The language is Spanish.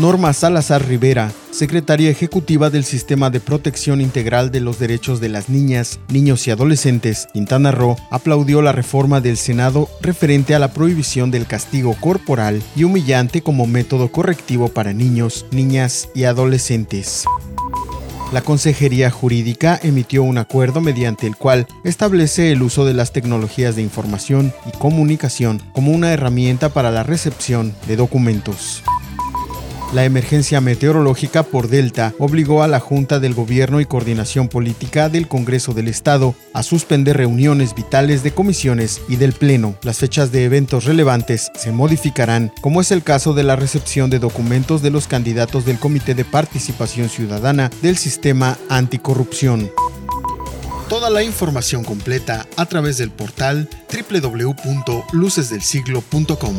Norma Salazar Rivera, secretaria ejecutiva del Sistema de Protección Integral de los Derechos de las Niñas, Niños y Adolescentes, Quintana Roo, aplaudió la reforma del Senado referente a la prohibición del castigo corporal y humillante como método correctivo para niños, niñas y adolescentes. La Consejería Jurídica emitió un acuerdo mediante el cual establece el uso de las tecnologías de información y comunicación como una herramienta para la recepción de documentos. La emergencia meteorológica por Delta obligó a la Junta del Gobierno y Coordinación Política del Congreso del Estado a suspender reuniones vitales de comisiones y del Pleno. Las fechas de eventos relevantes se modificarán, como es el caso de la recepción de documentos de los candidatos del Comité de Participación Ciudadana del Sistema Anticorrupción. Toda la información completa a través del portal www.lucesdelsiglo.com.